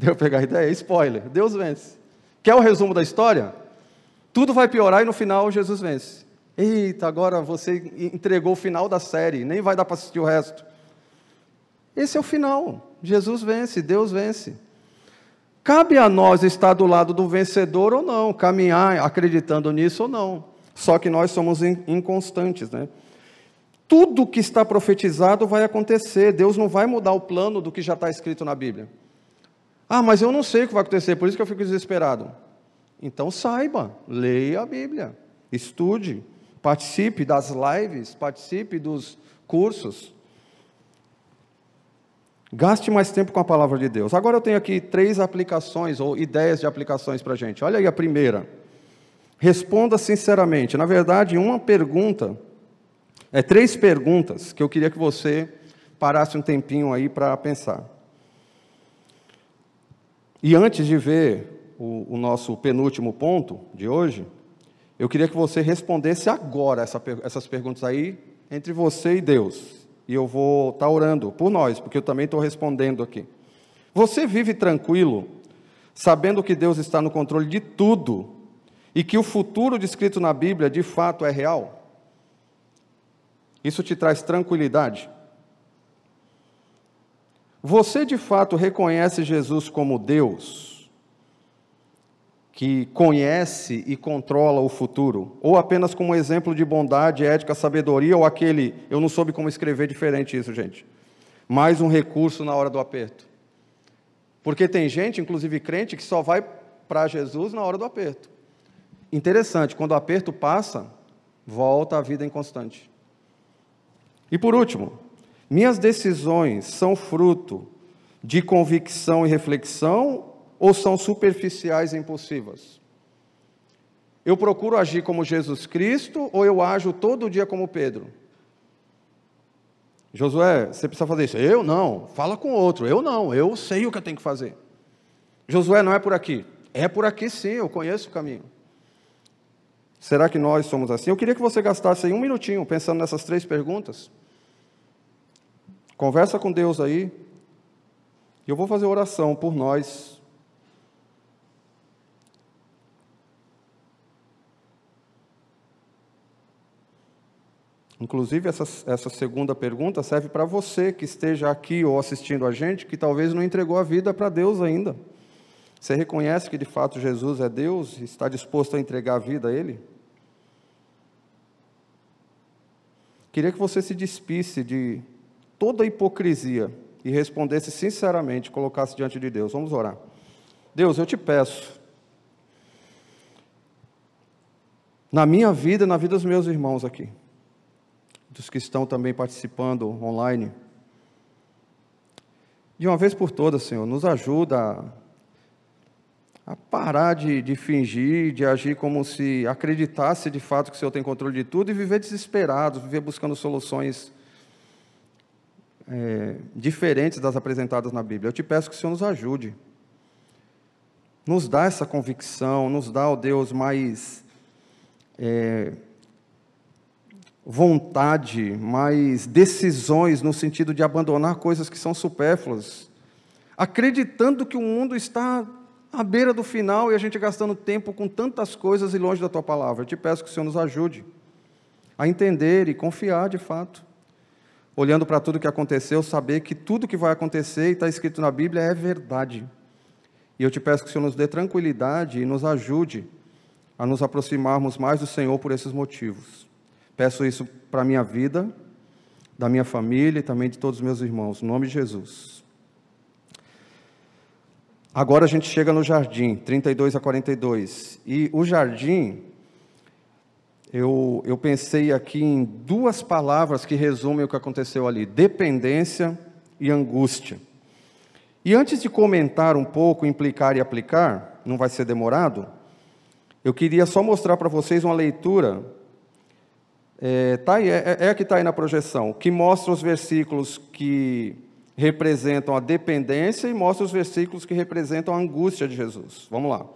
Deu pegar a ideia? Spoiler, Deus vence. Quer o resumo da história? Tudo vai piorar e no final Jesus vence. Eita, agora você entregou o final da série, nem vai dar para assistir o resto. Esse é o final. Jesus vence, Deus vence. Cabe a nós estar do lado do vencedor ou não, caminhar acreditando nisso ou não. Só que nós somos inconstantes, né? Tudo que está profetizado vai acontecer. Deus não vai mudar o plano do que já está escrito na Bíblia. Ah, mas eu não sei o que vai acontecer, por isso que eu fico desesperado. Então saiba, leia a Bíblia, estude, participe das lives, participe dos cursos. Gaste mais tempo com a palavra de Deus. Agora eu tenho aqui três aplicações ou ideias de aplicações para a gente. Olha aí a primeira. Responda sinceramente. Na verdade, uma pergunta, é três perguntas que eu queria que você parasse um tempinho aí para pensar. E antes de ver o, o, nosso penúltimo ponto de hoje, eu queria que você respondesse agora essa, essas perguntas aí entre você e Deus e eu vou estar tá orando por nós, porque eu também estou respondendo aqui. Você vive tranquilo, sabendo que Deus está no controle de tudo e que o futuro descrito na Bíblia de fato é real? Isso te traz tranquilidade? Você de fato reconhece Jesus como Deus? que conhece e controla o futuro, ou apenas como exemplo de bondade, ética, sabedoria, ou aquele, eu não soube como escrever diferente isso, gente. Mais um recurso na hora do aperto. Porque tem gente, inclusive crente, que só vai para Jesus na hora do aperto. Interessante, quando o aperto passa, volta a vida inconstante. E por último, minhas decisões são fruto de convicção e reflexão ou são superficiais e impulsivas? Eu procuro agir como Jesus Cristo ou eu ajo todo dia como Pedro? Josué, você precisa fazer isso. Eu não, fala com outro. Eu não, eu sei o que eu tenho que fazer. Josué, não é por aqui. É por aqui sim, eu conheço o caminho. Será que nós somos assim? Eu queria que você gastasse um minutinho pensando nessas três perguntas. Conversa com Deus aí. E eu vou fazer oração por nós Inclusive, essa, essa segunda pergunta serve para você que esteja aqui ou assistindo a gente, que talvez não entregou a vida para Deus ainda. Você reconhece que de fato Jesus é Deus e está disposto a entregar a vida a Ele? Queria que você se despisse de toda hipocrisia e respondesse sinceramente, colocasse diante de Deus. Vamos orar. Deus, eu te peço, na minha vida e na vida dos meus irmãos aqui, dos que estão também participando online. De uma vez por todas, Senhor, nos ajuda a, a parar de, de, fingir, de agir como se acreditasse de fato que o Senhor tem controle de tudo e viver desesperados, viver buscando soluções é, diferentes das apresentadas na Bíblia. Eu te peço que o Senhor nos ajude. Nos dá essa convicção, nos dá, ó Deus, mais. É, vontade, mais decisões no sentido de abandonar coisas que são supérfluas. acreditando que o mundo está à beira do final e a gente gastando tempo com tantas coisas e longe da tua palavra. Eu te peço que o Senhor nos ajude a entender e confiar de fato. Olhando para tudo que aconteceu, saber que tudo que vai acontecer e está escrito na Bíblia é verdade. E eu te peço que o Senhor nos dê tranquilidade e nos ajude a nos aproximarmos mais do Senhor por esses motivos. Peço isso para a minha vida, da minha família e também de todos os meus irmãos, no nome de Jesus. Agora a gente chega no jardim, 32 a 42. E o jardim, eu, eu pensei aqui em duas palavras que resumem o que aconteceu ali: dependência e angústia. E antes de comentar um pouco, implicar e aplicar, não vai ser demorado, eu queria só mostrar para vocês uma leitura, é, tá aí, é, é a que está aí na projeção, que mostra os versículos que representam a dependência e mostra os versículos que representam a angústia de Jesus. Vamos lá.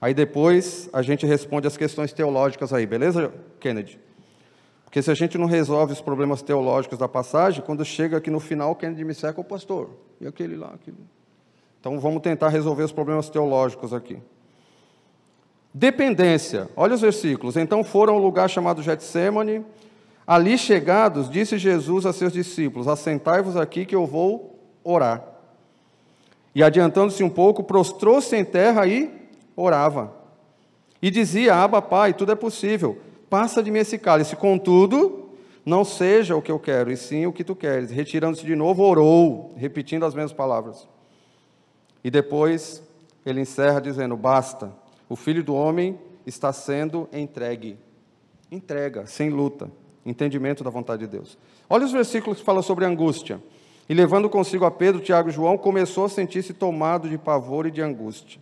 Aí depois a gente responde as questões teológicas aí, beleza, Kennedy? Porque se a gente não resolve os problemas teológicos da passagem, quando chega aqui no final, Kennedy me seca, o pastor, e aquele lá, aquele. Então vamos tentar resolver os problemas teológicos aqui. Dependência. Olha os versículos. Então foram ao lugar chamado Getsemane, Ali chegados, disse Jesus a seus discípulos: Assentai-vos aqui que eu vou orar. E adiantando-se um pouco, prostrou-se em terra e orava. E dizia: Aba, Pai, tudo é possível, passa de mim esse cálice. Contudo, não seja o que eu quero, e sim o que tu queres. Retirando-se de novo, orou, repetindo as mesmas palavras. E depois ele encerra dizendo: Basta, o filho do homem está sendo entregue. Entrega, sem luta entendimento da vontade de Deus. Olha os versículos que falam sobre angústia. E levando consigo a Pedro, Tiago e João, começou a sentir-se tomado de pavor e de angústia.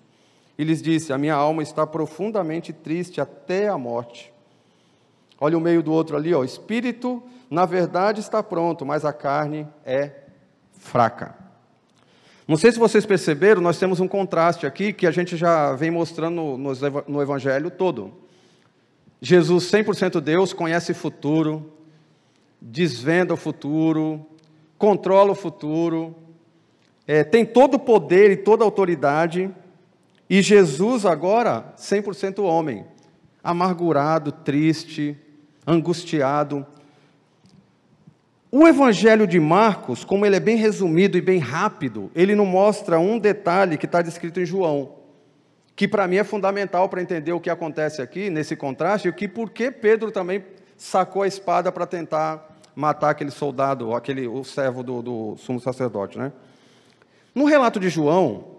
E lhes disse: A minha alma está profundamente triste até a morte. Olha o meio do outro ali, ó. O espírito, na verdade, está pronto, mas a carne é fraca. Não sei se vocês perceberam, nós temos um contraste aqui que a gente já vem mostrando no, Evangelho todo. Jesus, 100% Deus, conhece o futuro, desvenda o futuro, controla o futuro, é, tem todo o poder e toda a autoridade, e Jesus agora, 100% homem, amargurado, triste, angustiado. O Evangelho de Marcos, como ele é bem resumido e bem rápido, ele não mostra um detalhe que está descrito em João que para mim é fundamental para entender o que acontece aqui, nesse contraste, e que por que Pedro também sacou a espada para tentar matar aquele soldado, aquele, o servo do, do sumo sacerdote. Né? No relato de João,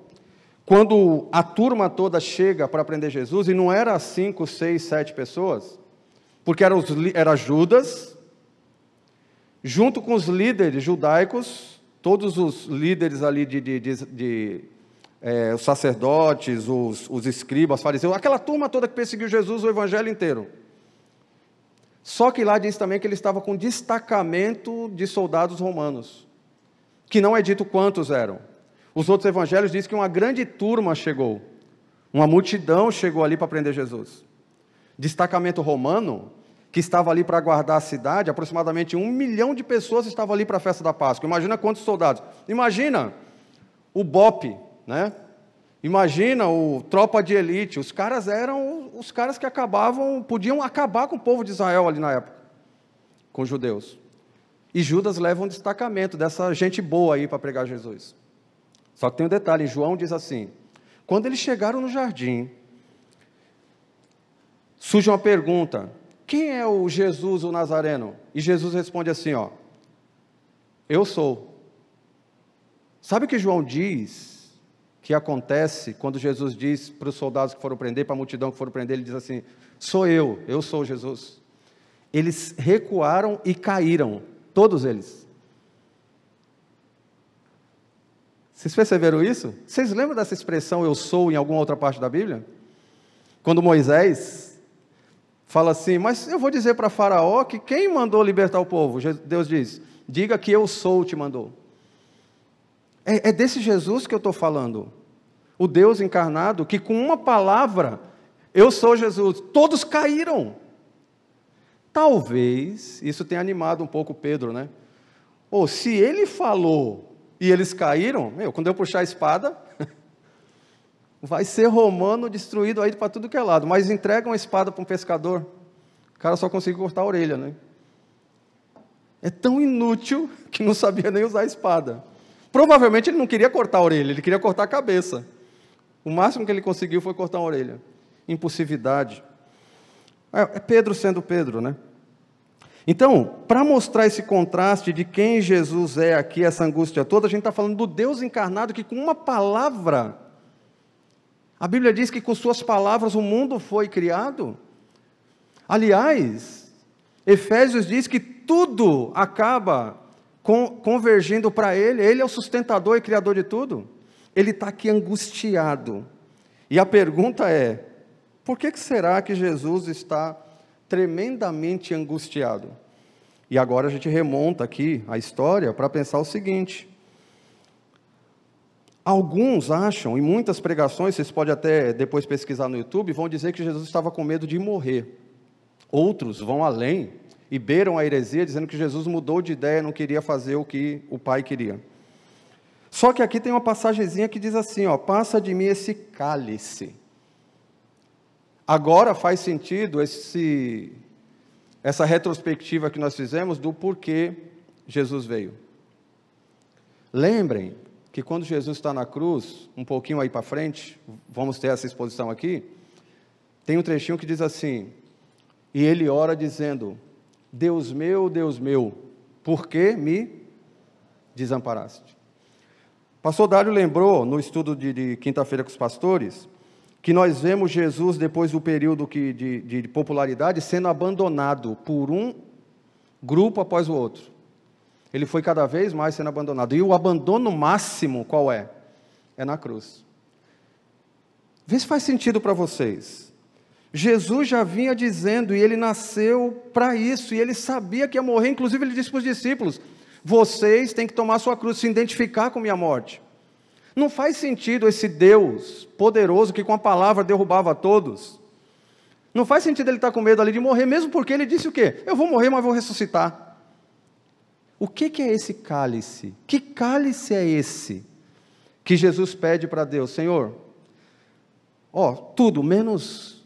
quando a turma toda chega para prender Jesus, e não era cinco, seis, sete pessoas, porque era, os, era Judas, junto com os líderes judaicos, todos os líderes ali de, de, de, de é, os sacerdotes, os, os escribas, fariseus, aquela turma toda que perseguiu Jesus o evangelho inteiro. Só que lá diz também que ele estava com destacamento de soldados romanos, que não é dito quantos eram. Os outros evangelhos dizem que uma grande turma chegou, uma multidão chegou ali para prender Jesus. Destacamento romano, que estava ali para guardar a cidade, aproximadamente um milhão de pessoas estavam ali para a festa da Páscoa. Imagina quantos soldados. Imagina o BOP, né? Imagina o tropa de elite, os caras eram os caras que acabavam, podiam acabar com o povo de Israel ali na época, com os judeus. E Judas leva um destacamento dessa gente boa aí para pregar Jesus. Só que tem um detalhe, João diz assim: quando eles chegaram no jardim, surge uma pergunta: quem é o Jesus, o Nazareno? E Jesus responde assim: ó, eu sou. Sabe o que João diz que acontece quando Jesus diz para os soldados que foram prender, para a multidão que foram prender, ele diz assim: Sou eu, eu sou Jesus. Eles recuaram e caíram, todos eles. Vocês perceberam isso? Vocês lembram dessa expressão eu sou em alguma outra parte da Bíblia? Quando Moisés fala assim, mas eu vou dizer para Faraó que quem mandou libertar o povo? Deus diz: diga que eu sou te mandou. É, é desse Jesus que eu estou falando. O Deus encarnado que, com uma palavra, eu sou Jesus, todos caíram. Talvez isso tenha animado um pouco Pedro, né? Ou se ele falou e eles caíram, meu, quando eu puxar a espada, vai ser romano destruído aí para tudo que é lado. Mas entrega uma espada para um pescador, o cara só conseguiu cortar a orelha, né? É tão inútil que não sabia nem usar a espada. Provavelmente ele não queria cortar a orelha, ele queria cortar a cabeça. O máximo que ele conseguiu foi cortar a orelha. Impulsividade. É, é Pedro sendo Pedro, né? Então, para mostrar esse contraste de quem Jesus é aqui, essa angústia toda, a gente está falando do Deus encarnado que, com uma palavra, a Bíblia diz que com suas palavras o mundo foi criado. Aliás, Efésios diz que tudo acaba convergindo para Ele, Ele é o sustentador e criador de tudo. Ele está aqui angustiado. E a pergunta é: por que será que Jesus está tremendamente angustiado. E agora a gente remonta aqui a história para pensar o seguinte: Alguns acham, em muitas pregações, vocês podem até depois pesquisar no YouTube, vão dizer que Jesus estava com medo de morrer. Outros vão além e beiram a heresia, dizendo que Jesus mudou de ideia, não queria fazer o que o Pai queria. Só que aqui tem uma passagemzinha que diz assim: ó, passa de mim esse cálice. Agora faz sentido esse, essa retrospectiva que nós fizemos do porquê Jesus veio. Lembrem que quando Jesus está na cruz, um pouquinho aí para frente, vamos ter essa exposição aqui, tem um trechinho que diz assim: E ele ora dizendo: Deus meu, Deus meu, por que me desamparaste? Pastor Dário lembrou no estudo de, de quinta-feira com os pastores que nós vemos Jesus, depois do período que, de, de popularidade, sendo abandonado por um grupo após o outro. Ele foi cada vez mais sendo abandonado. E o abandono máximo, qual é? É na cruz. Vê se faz sentido para vocês. Jesus já vinha dizendo, e ele nasceu para isso, e ele sabia que ia morrer, inclusive ele disse para os discípulos: vocês têm que tomar sua cruz, se identificar com minha morte. Não faz sentido esse Deus poderoso que com a palavra derrubava todos. Não faz sentido ele estar com medo ali de morrer, mesmo porque ele disse o quê? Eu vou morrer, mas vou ressuscitar. O que, que é esse cálice? Que cálice é esse que Jesus pede para Deus? Senhor, ó, tudo, menos,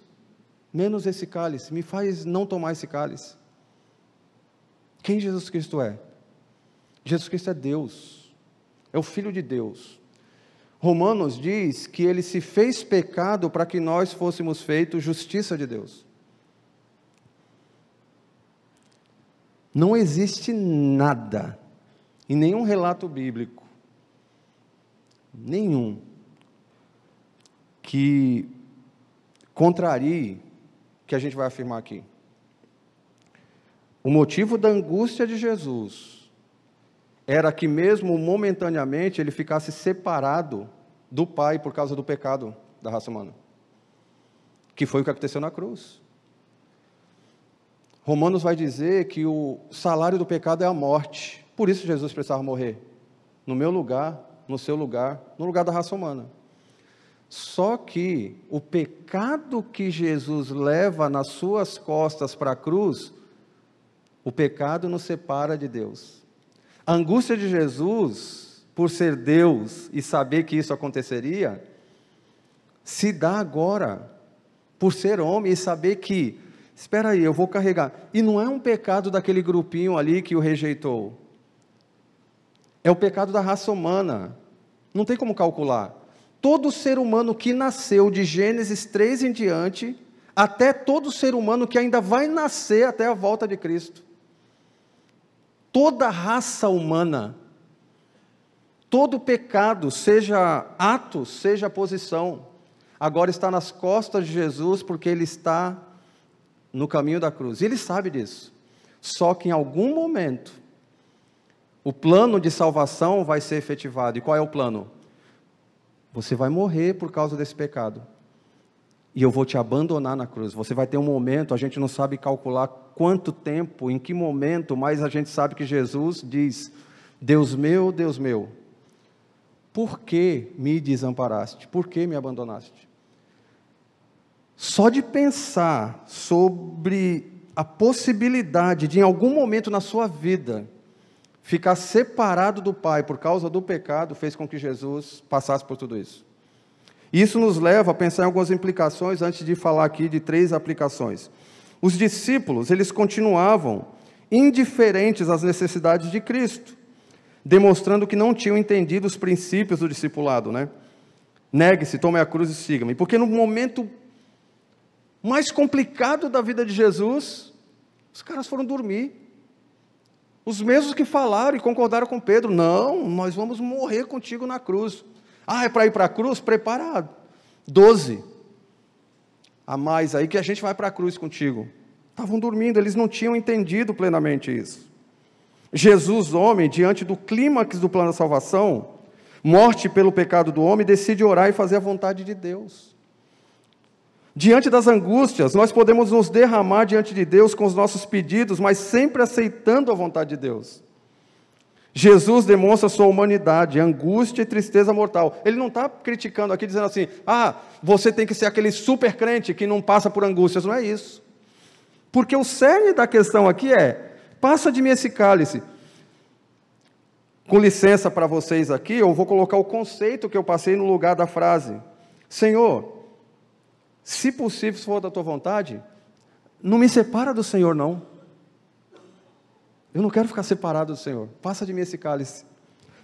menos esse cálice, me faz não tomar esse cálice. Quem Jesus Cristo é? Jesus Cristo é Deus, é o Filho de Deus. Romanos diz que ele se fez pecado para que nós fôssemos feitos justiça de Deus. Não existe nada, em nenhum relato bíblico, nenhum, que contrarie o que a gente vai afirmar aqui. O motivo da angústia de Jesus era que, mesmo momentaneamente, ele ficasse separado do Pai por causa do pecado da raça humana. Que foi o que aconteceu na cruz. Romanos vai dizer que o salário do pecado é a morte. Por isso Jesus precisava morrer. No meu lugar, no seu lugar, no lugar da raça humana. Só que o pecado que Jesus leva nas suas costas para a cruz, o pecado nos separa de Deus. A angústia de Jesus, por ser Deus e saber que isso aconteceria, se dá agora, por ser homem e saber que, espera aí, eu vou carregar. E não é um pecado daquele grupinho ali que o rejeitou. É o pecado da raça humana. Não tem como calcular. Todo ser humano que nasceu de Gênesis 3 em diante, até todo ser humano que ainda vai nascer até a volta de Cristo toda raça humana, todo pecado, seja ato, seja posição, agora está nas costas de Jesus porque ele está no caminho da cruz. E ele sabe disso. Só que em algum momento o plano de salvação vai ser efetivado. E qual é o plano? Você vai morrer por causa desse pecado e eu vou te abandonar na cruz. Você vai ter um momento, a gente não sabe calcular quanto tempo, em que momento, mas a gente sabe que Jesus diz: Deus meu, Deus meu, por que me desamparaste? Por que me abandonaste? Só de pensar sobre a possibilidade de, em algum momento na sua vida, ficar separado do Pai por causa do pecado fez com que Jesus passasse por tudo isso. Isso nos leva a pensar em algumas implicações antes de falar aqui de três aplicações. Os discípulos, eles continuavam indiferentes às necessidades de Cristo, demonstrando que não tinham entendido os princípios do discipulado, né? Negue-se, tome a cruz e siga-me. Porque no momento mais complicado da vida de Jesus, os caras foram dormir. Os mesmos que falaram e concordaram com Pedro: não, nós vamos morrer contigo na cruz. Ah, é para ir para a cruz? Preparado. Doze a mais aí que a gente vai para a cruz contigo. Estavam dormindo, eles não tinham entendido plenamente isso. Jesus, homem, diante do clímax do plano da salvação, morte pelo pecado do homem, decide orar e fazer a vontade de Deus. Diante das angústias, nós podemos nos derramar diante de Deus com os nossos pedidos, mas sempre aceitando a vontade de Deus. Jesus demonstra sua humanidade, angústia e tristeza mortal. Ele não está criticando aqui, dizendo assim: ah, você tem que ser aquele super crente que não passa por angústias. Não é isso. Porque o cerne da questão aqui é: passa de mim esse cálice. Com licença para vocês aqui, eu vou colocar o conceito que eu passei no lugar da frase. Senhor, se possível, se for da tua vontade, não me separa do Senhor, não. Eu não quero ficar separado do Senhor. Passa de mim esse cálice.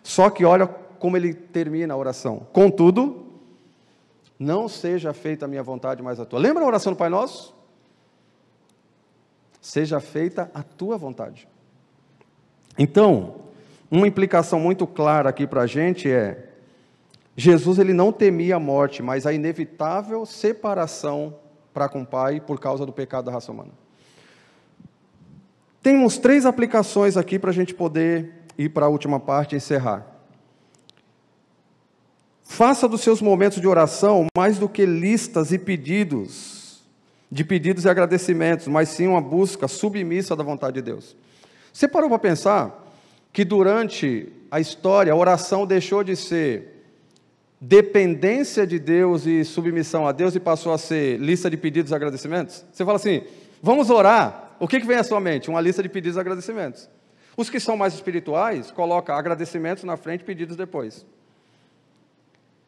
Só que olha como ele termina a oração. Contudo, não seja feita a minha vontade, mas a tua. Lembra a oração do Pai Nosso? Seja feita a tua vontade. Então, uma implicação muito clara aqui para a gente é Jesus ele não temia a morte, mas a inevitável separação para com o Pai por causa do pecado da raça humana. Temos três aplicações aqui para a gente poder ir para a última parte e encerrar. Faça dos seus momentos de oração mais do que listas e pedidos, de pedidos e agradecimentos, mas sim uma busca submissa da vontade de Deus. Você parou para pensar que durante a história a oração deixou de ser dependência de Deus e submissão a Deus e passou a ser lista de pedidos e agradecimentos? Você fala assim, vamos orar. O que, que vem à sua mente? Uma lista de pedidos e agradecimentos. Os que são mais espirituais colocam agradecimentos na frente, pedidos depois.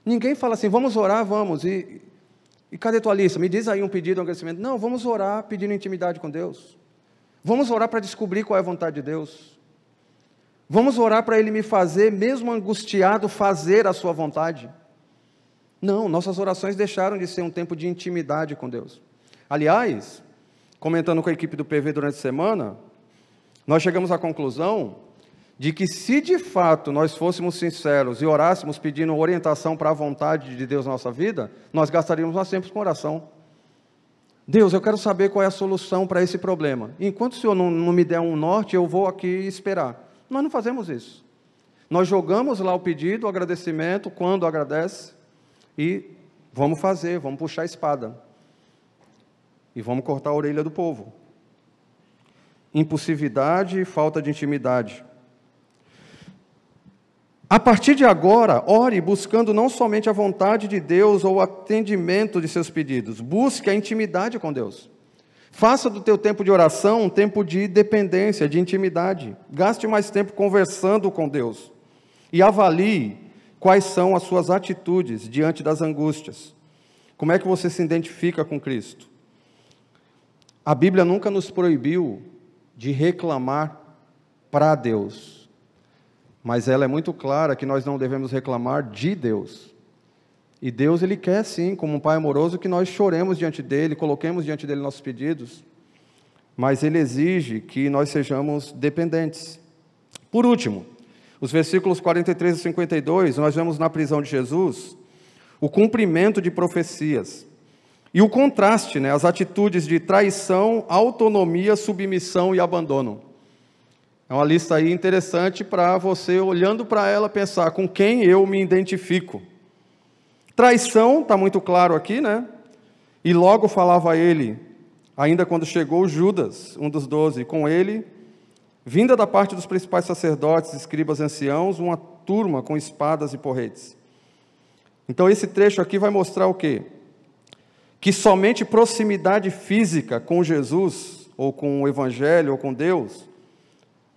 Ninguém fala assim, vamos orar, vamos. E, e cadê tua lista? Me diz aí um pedido, um agradecimento. Não, vamos orar pedindo intimidade com Deus. Vamos orar para descobrir qual é a vontade de Deus. Vamos orar para Ele me fazer, mesmo angustiado, fazer a sua vontade. Não, nossas orações deixaram de ser um tempo de intimidade com Deus. Aliás, comentando com a equipe do PV durante a semana, nós chegamos à conclusão de que se de fato nós fôssemos sinceros e orássemos pedindo orientação para a vontade de Deus na nossa vida, nós gastaríamos nós sempre com oração. Deus, eu quero saber qual é a solução para esse problema. Enquanto o Senhor não, não me der um norte, eu vou aqui esperar. Nós não fazemos isso. Nós jogamos lá o pedido, o agradecimento, quando agradece, e vamos fazer, vamos puxar a espada. E vamos cortar a orelha do povo. Impulsividade e falta de intimidade. A partir de agora, ore buscando não somente a vontade de Deus ou o atendimento de seus pedidos, busque a intimidade com Deus. Faça do teu tempo de oração um tempo de dependência, de intimidade. Gaste mais tempo conversando com Deus. E avalie quais são as suas atitudes diante das angústias. Como é que você se identifica com Cristo? A Bíblia nunca nos proibiu de reclamar para Deus, mas ela é muito clara que nós não devemos reclamar de Deus. E Deus, Ele quer sim, como um Pai amoroso, que nós choremos diante dEle, coloquemos diante dEle nossos pedidos, mas Ele exige que nós sejamos dependentes. Por último, os versículos 43 e 52, nós vemos na prisão de Jesus o cumprimento de profecias. E o contraste, né, as atitudes de traição, autonomia, submissão e abandono. É uma lista aí interessante para você, olhando para ela, pensar com quem eu me identifico. Traição, está muito claro aqui, né? E logo falava ele, ainda quando chegou Judas, um dos doze, com ele vinda da parte dos principais sacerdotes, escribas anciãos, uma turma com espadas e porretes. Então esse trecho aqui vai mostrar o quê? Que somente proximidade física com Jesus, ou com o Evangelho, ou com Deus,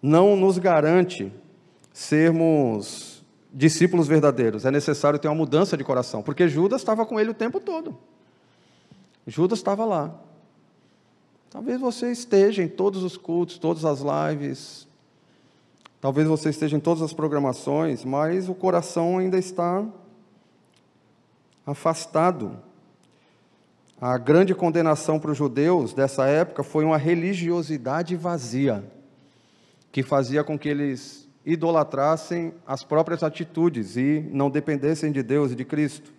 não nos garante sermos discípulos verdadeiros, é necessário ter uma mudança de coração, porque Judas estava com ele o tempo todo. Judas estava lá. Talvez você esteja em todos os cultos, todas as lives, talvez você esteja em todas as programações, mas o coração ainda está afastado. A grande condenação para os judeus dessa época foi uma religiosidade vazia, que fazia com que eles idolatrassem as próprias atitudes e não dependessem de Deus e de Cristo.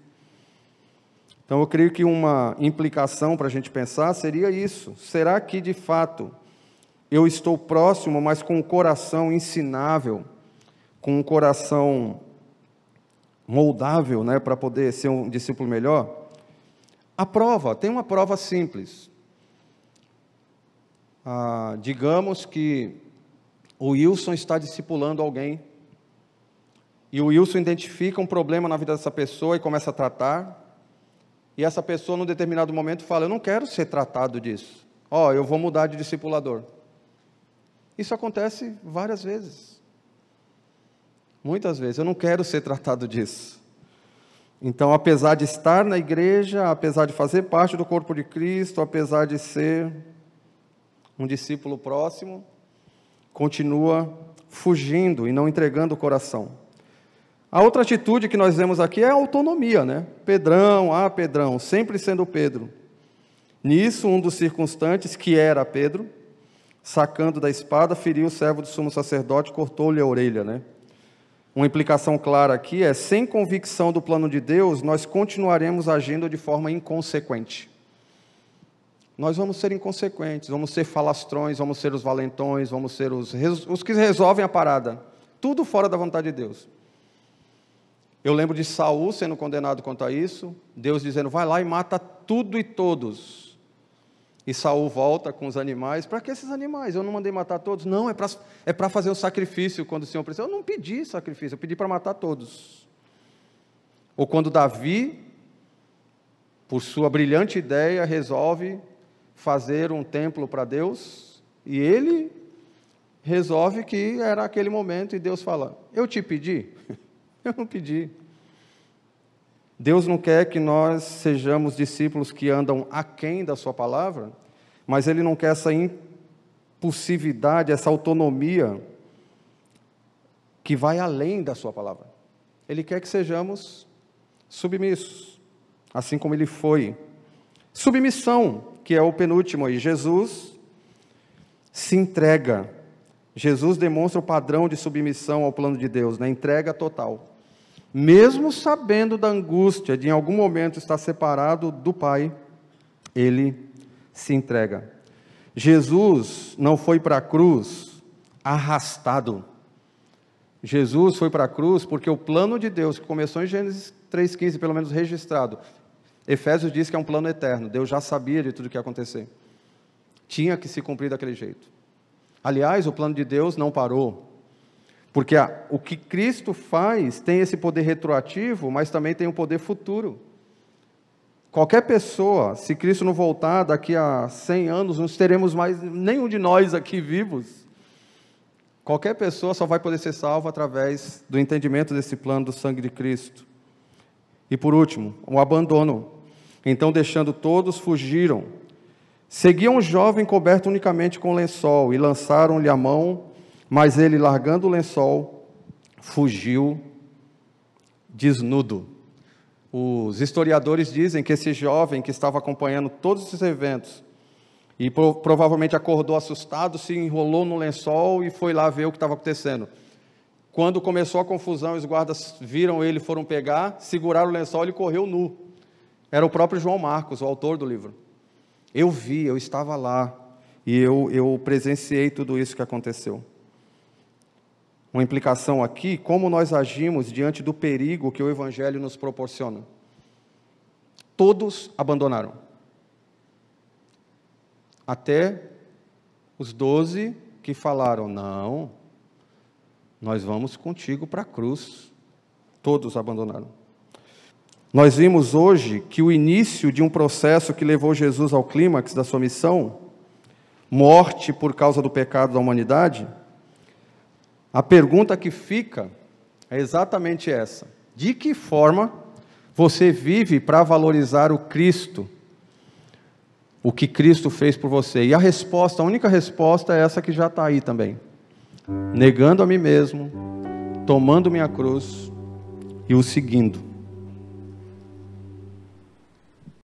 Então, eu creio que uma implicação para a gente pensar seria isso: será que de fato eu estou próximo, mas com um coração ensinável, com um coração moldável, né, para poder ser um discípulo melhor? A prova, tem uma prova simples. Ah, digamos que o Wilson está discipulando alguém, e o Wilson identifica um problema na vida dessa pessoa e começa a tratar, e essa pessoa, num determinado momento, fala: Eu não quero ser tratado disso. Ó, oh, eu vou mudar de discipulador. Isso acontece várias vezes. Muitas vezes. Eu não quero ser tratado disso. Então, apesar de estar na igreja, apesar de fazer parte do corpo de Cristo, apesar de ser um discípulo próximo, continua fugindo e não entregando o coração. A outra atitude que nós vemos aqui é a autonomia, né? Pedrão, ah, Pedrão, sempre sendo Pedro. Nisso, um dos circunstantes, que era Pedro, sacando da espada, feriu o servo do sumo sacerdote, cortou-lhe a orelha, né? Uma implicação clara aqui é: sem convicção do plano de Deus, nós continuaremos agindo de forma inconsequente. Nós vamos ser inconsequentes, vamos ser falastrões, vamos ser os valentões, vamos ser os, os que resolvem a parada. Tudo fora da vontade de Deus. Eu lembro de Saul sendo condenado quanto a isso, Deus dizendo: vai lá e mata tudo e todos. E Saul volta com os animais. Para que esses animais? Eu não mandei matar todos. Não, é para é fazer o sacrifício quando o Senhor precisa. Eu não pedi sacrifício, eu pedi para matar todos. Ou quando Davi, por sua brilhante ideia, resolve fazer um templo para Deus, e ele resolve que era aquele momento, e Deus fala: Eu te pedi. Eu não pedi. Deus não quer que nós sejamos discípulos que andam aquém da Sua palavra, mas Ele não quer essa impulsividade, essa autonomia que vai além da Sua palavra. Ele quer que sejamos submissos, assim como Ele foi. Submissão, que é o penúltimo aí. Jesus se entrega. Jesus demonstra o padrão de submissão ao plano de Deus, na né? entrega total mesmo sabendo da angústia de em algum momento estar separado do Pai, ele se entrega. Jesus não foi para a cruz arrastado. Jesus foi para a cruz porque o plano de Deus, que começou em Gênesis 3,15, pelo menos registrado, Efésios diz que é um plano eterno, Deus já sabia de tudo o que ia acontecer. Tinha que se cumprir daquele jeito. Aliás, o plano de Deus não parou. Porque o que Cristo faz tem esse poder retroativo, mas também tem um poder futuro. Qualquer pessoa, se Cristo não voltar daqui a 100 anos, não teremos mais nenhum de nós aqui vivos. Qualquer pessoa só vai poder ser salva através do entendimento desse plano do sangue de Cristo. E por último, o abandono. Então, deixando todos, fugiram. Seguiam um jovem coberto unicamente com lençol e lançaram-lhe a mão mas ele, largando o lençol, fugiu desnudo. Os historiadores dizem que esse jovem que estava acompanhando todos esses eventos e provavelmente acordou assustado, se enrolou no lençol e foi lá ver o que estava acontecendo. Quando começou a confusão, os guardas viram ele, foram pegar, seguraram o lençol e ele correu nu. Era o próprio João Marcos, o autor do livro. Eu vi, eu estava lá e eu, eu presenciei tudo isso que aconteceu uma implicação aqui, como nós agimos diante do perigo que o Evangelho nos proporciona. Todos abandonaram. Até os doze que falaram: não, nós vamos contigo para a cruz. Todos abandonaram. Nós vimos hoje que o início de um processo que levou Jesus ao clímax da sua missão, morte por causa do pecado da humanidade, A pergunta que fica é exatamente essa: de que forma você vive para valorizar o Cristo? O que Cristo fez por você? E a resposta, a única resposta é essa que já está aí também: negando a mim mesmo, tomando minha cruz e o seguindo.